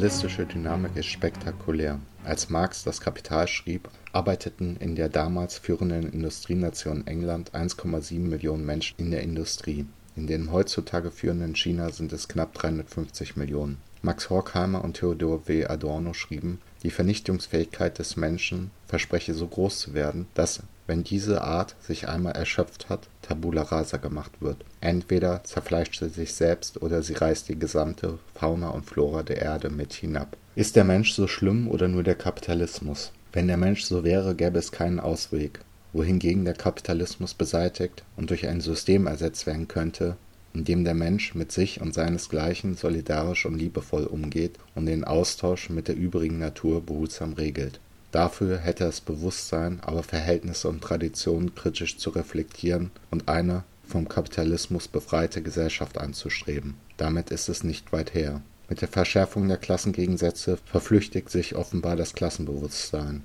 Speaker 1: Kapitalistische Dynamik ist spektakulär. Als Marx das Kapital schrieb, arbeiteten in der damals führenden Industrienation England 1,7 Millionen Menschen in der Industrie. In dem heutzutage führenden China sind es knapp 350 Millionen. Max Horkheimer und Theodor W. Adorno schrieben, die Vernichtungsfähigkeit des Menschen verspreche so groß zu werden, dass wenn diese Art sich einmal erschöpft hat, Tabula rasa gemacht wird. Entweder zerfleischt sie sich selbst oder sie reißt die gesamte Fauna und Flora der Erde mit hinab. Ist der Mensch so schlimm oder nur der Kapitalismus? Wenn der Mensch so wäre, gäbe es keinen Ausweg. Wohingegen der Kapitalismus beseitigt und durch ein System ersetzt werden könnte, in dem der Mensch mit sich und seinesgleichen solidarisch und liebevoll umgeht und den Austausch mit der übrigen Natur behutsam regelt. Dafür hätte es Bewusstsein, aber Verhältnisse und Traditionen kritisch zu reflektieren und eine vom Kapitalismus befreite Gesellschaft anzustreben. Damit ist es nicht weit her. Mit der Verschärfung der Klassengegensätze verflüchtigt sich offenbar das Klassenbewusstsein.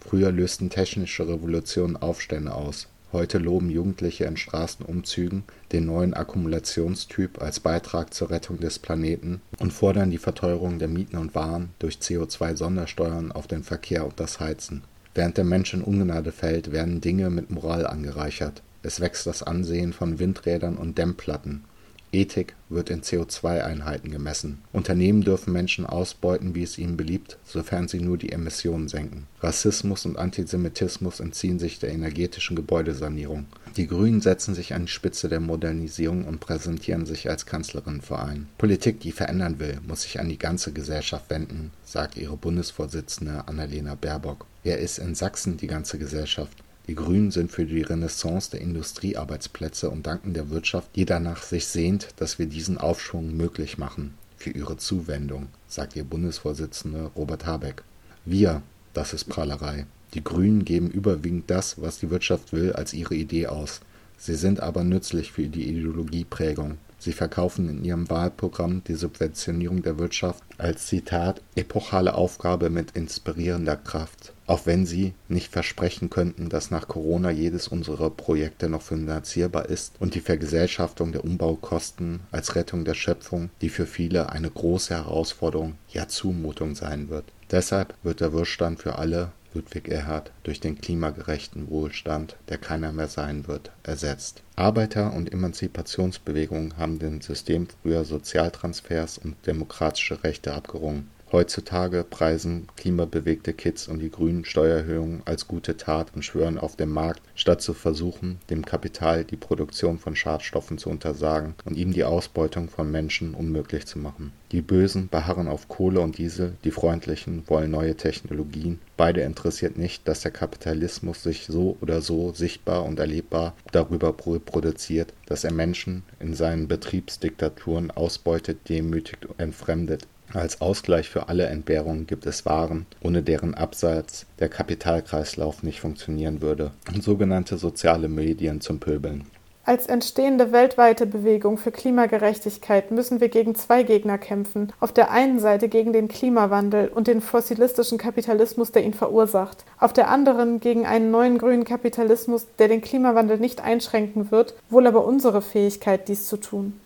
Speaker 1: Früher lösten technische Revolutionen Aufstände aus Heute loben Jugendliche in Straßenumzügen den neuen Akkumulationstyp als Beitrag zur Rettung des Planeten und fordern die Verteuerung der Mieten und Waren durch CO2-Sondersteuern auf den Verkehr und das Heizen. Während der Mensch in Ungnade fällt, werden Dinge mit Moral angereichert. Es wächst das Ansehen von Windrädern und Dämmplatten Ethik wird in CO2-Einheiten gemessen. Unternehmen dürfen Menschen ausbeuten, wie es ihnen beliebt, sofern sie nur die Emissionen senken. Rassismus und Antisemitismus entziehen sich der energetischen Gebäudesanierung. Die Grünen setzen sich an die Spitze der Modernisierung und präsentieren sich als Kanzlerinnenverein. Politik, die verändern will, muss sich an die ganze Gesellschaft wenden, sagt ihre Bundesvorsitzende Annalena Baerbock. Wer ist in Sachsen die ganze Gesellschaft? Die Grünen sind für die Renaissance der Industriearbeitsplätze und danken der Wirtschaft, die danach sich sehnt, dass wir diesen Aufschwung möglich machen, für ihre Zuwendung, sagt ihr Bundesvorsitzender Robert Habeck. Wir, das ist Prahlerei. Die Grünen geben überwiegend das, was die Wirtschaft will, als ihre Idee aus. Sie sind aber nützlich für die Ideologieprägung. Sie verkaufen in ihrem Wahlprogramm die Subventionierung der Wirtschaft als Zitat epochale Aufgabe mit inspirierender Kraft auch wenn sie nicht versprechen könnten, dass nach Corona jedes unserer Projekte noch finanzierbar ist und die Vergesellschaftung der Umbaukosten als Rettung der Schöpfung, die für viele eine große Herausforderung, ja Zumutung sein wird. Deshalb wird der Wohlstand für alle Ludwig Erhard durch den klimagerechten Wohlstand, der keiner mehr sein wird, ersetzt. Arbeiter- und Emanzipationsbewegungen haben dem System früher Sozialtransfers und demokratische Rechte abgerungen. Heutzutage preisen klimabewegte Kids und die Grünen Steuererhöhungen als gute Tat und schwören auf dem Markt, statt zu versuchen, dem Kapital die Produktion von Schadstoffen zu untersagen und ihm die Ausbeutung von Menschen unmöglich zu machen. Die Bösen beharren auf Kohle und Diesel, die Freundlichen wollen neue Technologien. Beide interessiert nicht, dass der Kapitalismus sich so oder so sichtbar und erlebbar darüber produziert, dass er Menschen in seinen Betriebsdiktaturen ausbeutet, demütigt und entfremdet als Ausgleich für alle Entbehrungen gibt es Waren, ohne deren Absatz der Kapitalkreislauf nicht funktionieren würde, und sogenannte soziale Medien zum Pöbeln.
Speaker 2: Als entstehende weltweite Bewegung für Klimagerechtigkeit müssen wir gegen zwei Gegner kämpfen. Auf der einen Seite gegen den Klimawandel und den fossilistischen Kapitalismus, der ihn verursacht. Auf der anderen gegen einen neuen grünen Kapitalismus, der den Klimawandel nicht einschränken wird, wohl aber unsere Fähigkeit, dies zu tun.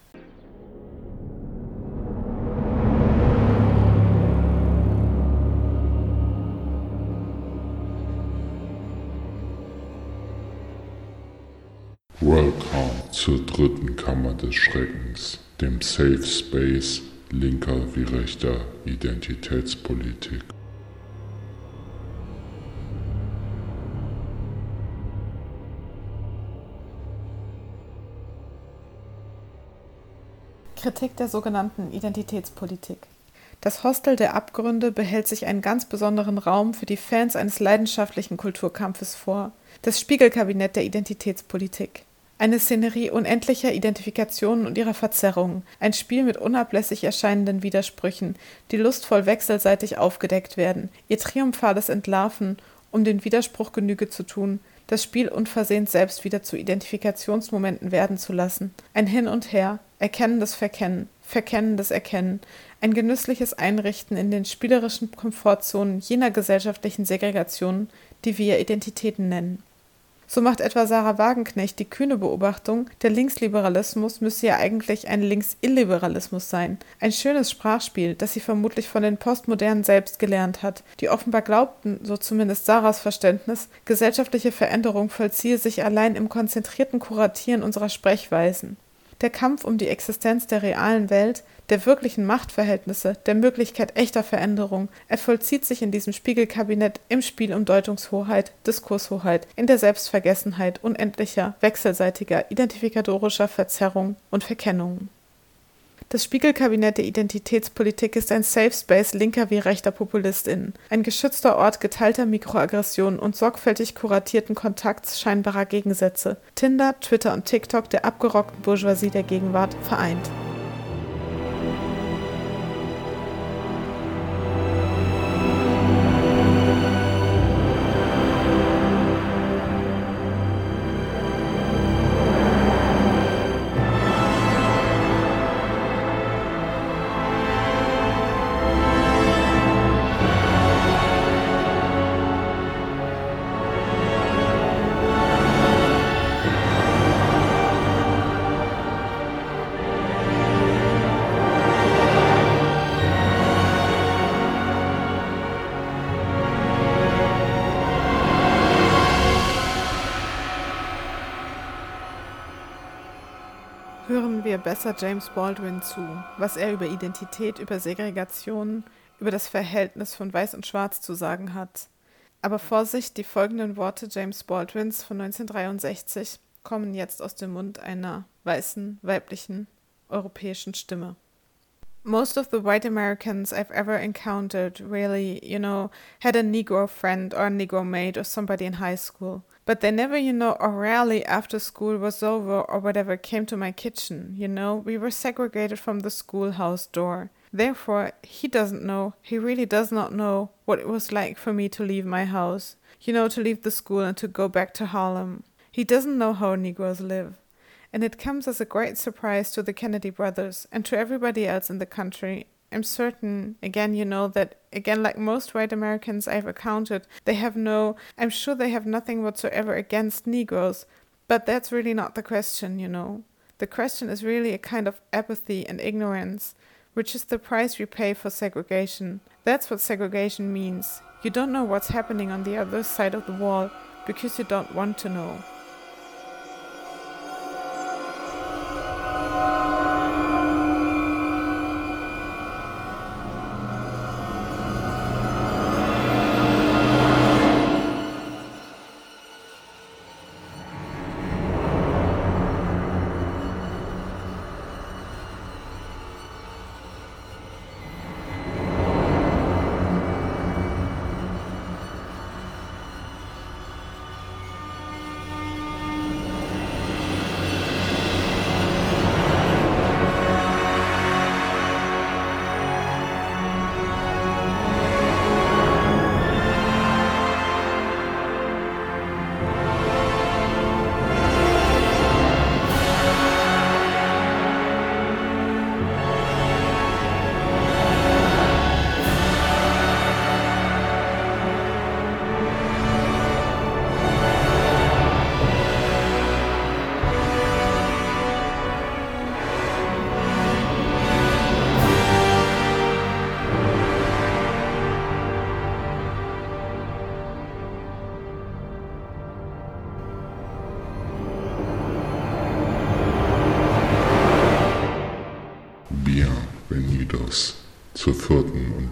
Speaker 3: zur dritten Kammer des Schreckens, dem Safe Space linker wie rechter Identitätspolitik.
Speaker 2: Kritik der sogenannten Identitätspolitik. Das Hostel der Abgründe behält sich einen ganz besonderen Raum für die Fans eines leidenschaftlichen Kulturkampfes vor, das Spiegelkabinett der Identitätspolitik. Eine Szenerie unendlicher Identifikationen und ihrer Verzerrungen, ein Spiel mit unablässig erscheinenden Widersprüchen, die lustvoll wechselseitig aufgedeckt werden, ihr triumphales Entlarven, um den Widerspruch Genüge zu tun, das Spiel unversehens selbst wieder zu Identifikationsmomenten werden zu lassen. Ein Hin und Her, erkennendes Verkennen, verkennendes Erkennen, ein genüssliches Einrichten in den spielerischen Komfortzonen jener gesellschaftlichen Segregationen, die wir Identitäten nennen. So macht etwa Sarah Wagenknecht die kühne Beobachtung, der Linksliberalismus müsse ja eigentlich ein Linksilliberalismus sein. Ein schönes Sprachspiel, das sie vermutlich von den Postmodernen selbst gelernt hat, die offenbar glaubten, so zumindest Sarahs Verständnis, gesellschaftliche Veränderung vollziehe sich allein im konzentrierten Kuratieren unserer Sprechweisen. Der Kampf um die Existenz der realen Welt, der wirklichen Machtverhältnisse, der Möglichkeit echter Veränderung, er vollzieht sich in diesem Spiegelkabinett im Spiel um Deutungshoheit, Diskurshoheit, in der Selbstvergessenheit unendlicher, wechselseitiger, identifikatorischer Verzerrung und Verkennungen. Das Spiegelkabinett der Identitätspolitik ist ein Safe Space linker wie rechter PopulistInnen, ein geschützter Ort geteilter Mikroaggressionen und sorgfältig kuratierten Kontakts scheinbarer Gegensätze. Tinder, Twitter und TikTok der abgerockten Bourgeoisie der Gegenwart vereint. Wir besser James Baldwin zu, was er über Identität, über Segregation, über das Verhältnis von Weiß und Schwarz zu sagen hat. Aber Vorsicht, die folgenden Worte James Baldwins von 1963 kommen jetzt aus dem Mund einer weißen, weiblichen, europäischen Stimme. Most of the white Americans I've ever encountered really, you know, had a Negro friend or a Negro maid or somebody in high school. But they never, you know, or rarely after school was over or whatever came to my kitchen, you know. We were segregated from the schoolhouse door. Therefore, he doesn't know, he really does not know what it was like for me to leave my house, you know, to leave the school and to go back to Harlem. He doesn't know how Negroes live. And it comes as a great surprise to the Kennedy brothers and to everybody else in the country I'm certain, again, you know, that, again, like most white Americans I've encountered, they have no, I'm sure they have nothing whatsoever against Negroes, but that's really not the question, you know. The question is really a kind of apathy and ignorance, which is the price we pay for segregation. That's what segregation means. You don't know what's happening on the other side of the wall because you don't want to know.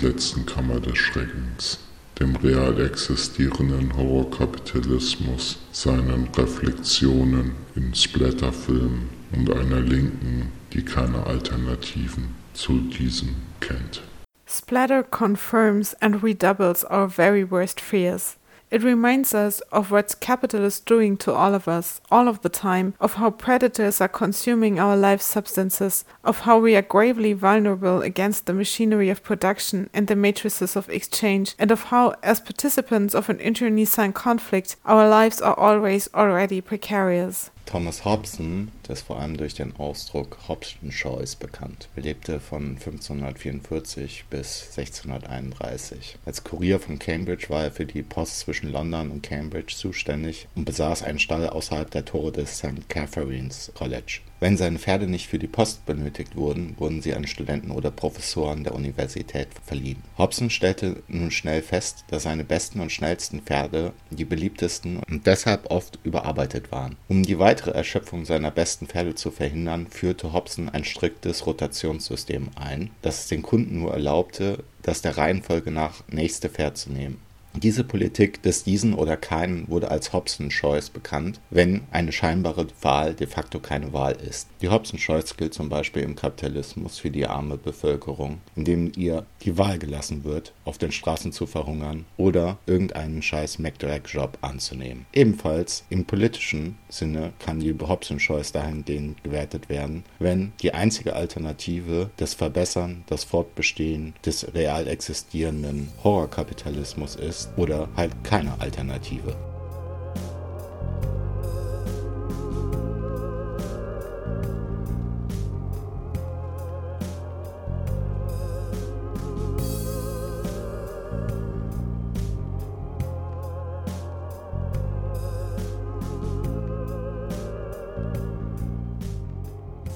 Speaker 3: Letzten Kammer des Schreckens, dem real existierenden Horrorkapitalismus, seinen Reflexionen in Splatterfilmen und einer linken, die keine Alternativen zu diesem kennt.
Speaker 2: Splatter confirms and redoubles our very worst fears. It reminds us of what capital is doing to all of us, all of the time, of how predators are consuming our life substances, of how we are gravely vulnerable against the machinery of production and the matrices of exchange, and of how, as participants of an internecine conflict, our lives are always already precarious.
Speaker 1: Thomas Hobson, der ist vor allem durch den Ausdruck Hobsonschoice bekannt, lebte von 1544 bis 1631. Als Kurier von Cambridge war er für die Post zwischen London und Cambridge zuständig und besaß einen Stall außerhalb der Tore des St. Catherine's College. Wenn seine Pferde nicht für die Post benötigt wurden, wurden sie an Studenten oder Professoren der Universität verliehen. Hobson stellte nun schnell fest, dass seine besten und schnellsten Pferde die beliebtesten und deshalb oft überarbeitet waren. Um die weitere Erschöpfung seiner besten Pferde zu verhindern, führte Hobson ein striktes Rotationssystem ein, das es den Kunden nur erlaubte, das der Reihenfolge nach nächste Pferd zu nehmen. Diese Politik des Diesen oder Keinen wurde als Hobson-Choice bekannt, wenn eine scheinbare Wahl de facto keine Wahl ist. Die Hobson-Choice gilt zum Beispiel im Kapitalismus für die arme Bevölkerung, indem ihr die Wahl gelassen wird, auf den Straßen zu verhungern oder irgendeinen scheiß McDrag-Job anzunehmen. Ebenfalls im politischen Sinne kann die Hobson-Choice dahingehend gewertet werden, wenn die einzige Alternative das Verbessern, das Fortbestehen des real existierenden Horrorkapitalismus ist, oder halt keine Alternative.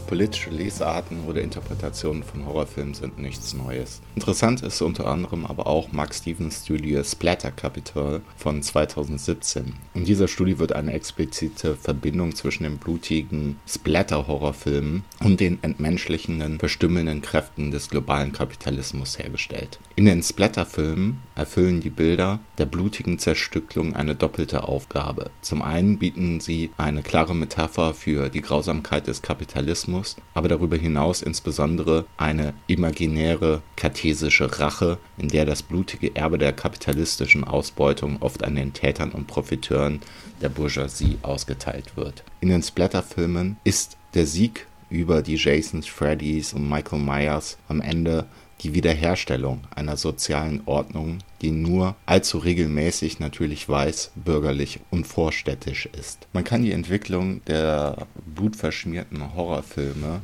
Speaker 1: Politische Lesarten oder Interpretationen von Horrorfilmen sind nichts Neues. Interessant ist unter anderem aber auch Mark Stevens Studie Splatter Capital von 2017. In dieser Studie wird eine explizite Verbindung zwischen den blutigen Splatter-Horrorfilmen und den entmenschlichenden, verstümmelnden Kräften des globalen Kapitalismus hergestellt. In den Splatter-Filmen erfüllen die Bilder der blutigen Zerstückelung eine doppelte Aufgabe. Zum einen bieten sie eine klare Metapher für die Grausamkeit des Kapitalismus aber darüber hinaus insbesondere eine imaginäre kartesische Rache, in der das blutige Erbe der kapitalistischen Ausbeutung oft an den Tätern und Profiteuren der Bourgeoisie ausgeteilt wird. In den Splatterfilmen ist der Sieg über die Jasons, Freddys und Michael Myers am Ende die Wiederherstellung einer sozialen Ordnung, die nur allzu regelmäßig natürlich weiß, bürgerlich und vorstädtisch ist. Man kann die Entwicklung der blutverschmierten Horrorfilme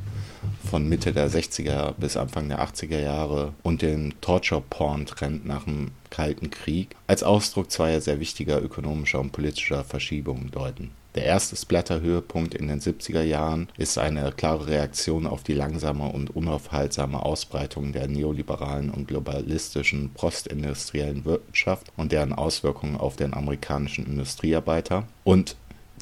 Speaker 1: von Mitte der 60er bis Anfang der 80er Jahre und den Torture-Porn-Trend nach dem Kalten Krieg als Ausdruck zweier sehr wichtiger ökonomischer und politischer Verschiebungen deuten. Der erste Splatter-Höhepunkt in den 70er Jahren ist eine klare Reaktion auf die langsame und unaufhaltsame Ausbreitung der neoliberalen und globalistischen postindustriellen Wirtschaft und deren Auswirkungen auf den amerikanischen Industriearbeiter. Und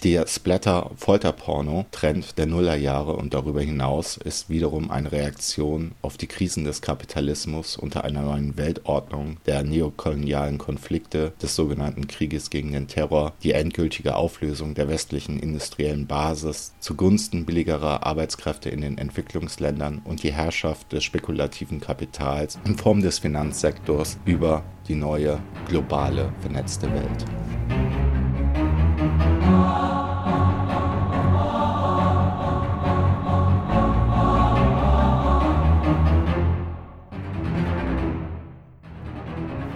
Speaker 1: der Splatter-Folterporno-Trend der Nullerjahre und darüber hinaus ist wiederum eine Reaktion auf die Krisen des Kapitalismus unter einer neuen Weltordnung, der neokolonialen Konflikte, des sogenannten Krieges gegen den Terror, die endgültige Auflösung der westlichen industriellen Basis zugunsten billigerer Arbeitskräfte in den Entwicklungsländern und die Herrschaft des spekulativen Kapitals in Form des Finanzsektors über die neue globale vernetzte Welt.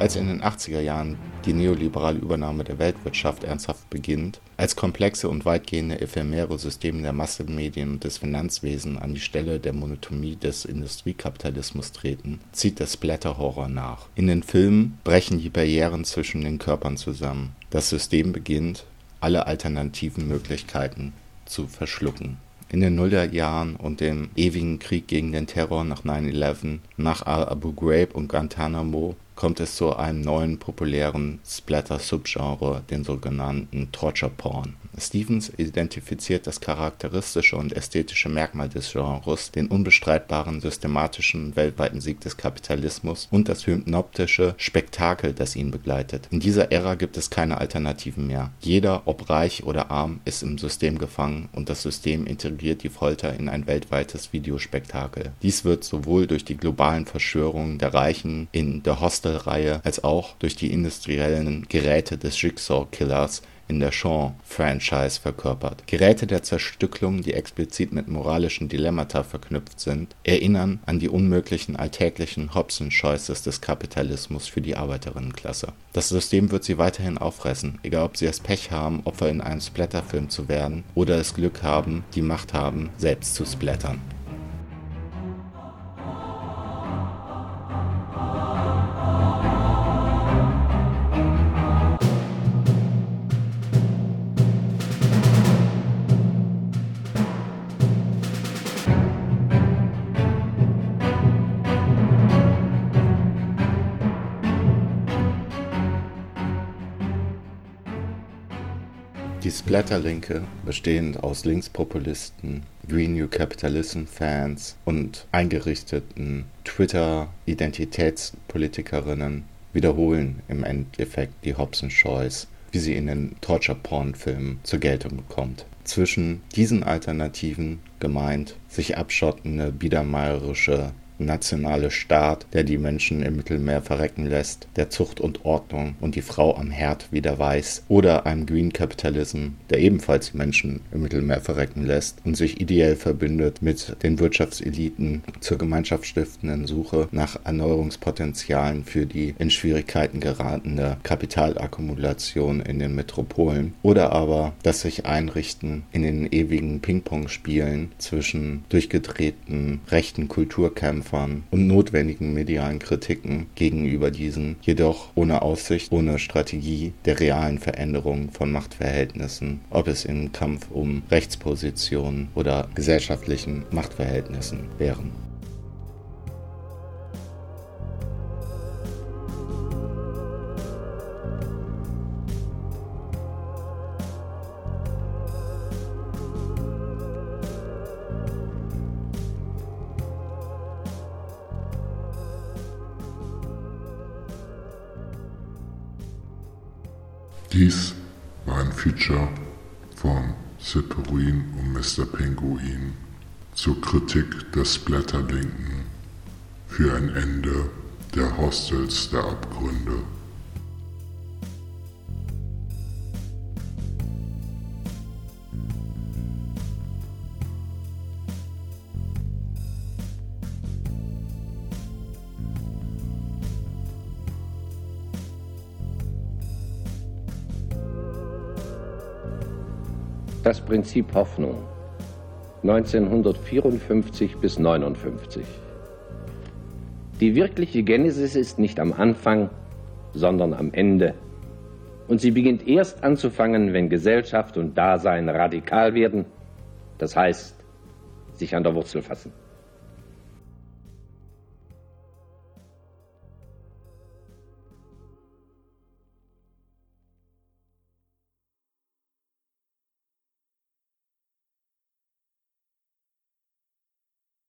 Speaker 1: Als in den 80er Jahren die neoliberale Übernahme der Weltwirtschaft ernsthaft beginnt, als komplexe und weitgehende ephemere Systeme der Massenmedien und des Finanzwesens an die Stelle der Monotomie des Industriekapitalismus treten, zieht der Splatter-Horror nach. In den Filmen brechen die Barrieren zwischen den Körpern zusammen. Das System beginnt, alle alternativen Möglichkeiten zu verschlucken. In den Nullerjahren und dem ewigen Krieg gegen den Terror nach 9-11, nach Abu Ghraib und Guantanamo kommt es zu einem neuen populären Splatter-Subgenre, den sogenannten Torture Porn. Stevens identifiziert das charakteristische und ästhetische Merkmal des Genres, den unbestreitbaren systematischen weltweiten Sieg des Kapitalismus und das hypnotische Spektakel, das ihn begleitet. In dieser Ära gibt es keine Alternativen mehr. Jeder, ob reich oder arm, ist im System gefangen und das System integriert die Folter in ein weltweites Videospektakel. Dies wird sowohl durch die globalen Verschwörungen der Reichen in der Hostel-Reihe als auch durch die industriellen Geräte des Jigsaw-Killers in der Shaw-Franchise verkörpert. Geräte der Zerstückelung, die explizit mit moralischen Dilemmata verknüpft sind, erinnern an die unmöglichen alltäglichen Hobson-Choices des Kapitalismus für die Arbeiterinnenklasse. Das System wird sie weiterhin auffressen, egal ob sie es Pech haben, Opfer in einem Splatterfilm zu werden oder es Glück haben, die Macht haben, selbst zu splattern. Die Splatterlinke, bestehend aus Linkspopulisten, Green New Capitalism-Fans und eingerichteten Twitter-Identitätspolitikerinnen, wiederholen im Endeffekt die Hobson-Choice, wie sie in den Torture-Porn-Filmen zur Geltung kommt. Zwischen diesen Alternativen gemeint sich abschottende biedermeierische nationale Staat, der die Menschen im Mittelmeer verrecken lässt, der Zucht und Ordnung und die Frau am Herd wieder weiß, oder einem Green Capitalism, der ebenfalls Menschen im Mittelmeer verrecken lässt und sich ideell verbündet mit den Wirtschaftseliten zur gemeinschaftsstiftenden Suche nach Erneuerungspotenzialen für die in Schwierigkeiten geratene Kapitalakkumulation in den Metropolen, oder aber das sich einrichten in den ewigen Ping-Pong-Spielen zwischen durchgedrehten rechten Kulturkämpfen Kämpfern und notwendigen medialen Kritiken gegenüber diesen, jedoch ohne Aussicht, ohne Strategie der realen Veränderung von Machtverhältnissen, ob es im Kampf um Rechtspositionen oder gesellschaftlichen Machtverhältnissen wären.
Speaker 3: Des Splatterlinken für ein Ende der Hostels der Abgründe.
Speaker 13: Das Prinzip Hoffnung 1954 bis 59. Die wirkliche Genesis ist nicht am Anfang, sondern am Ende. Und sie beginnt erst anzufangen, wenn Gesellschaft und Dasein radikal werden, das heißt, sich an der Wurzel fassen.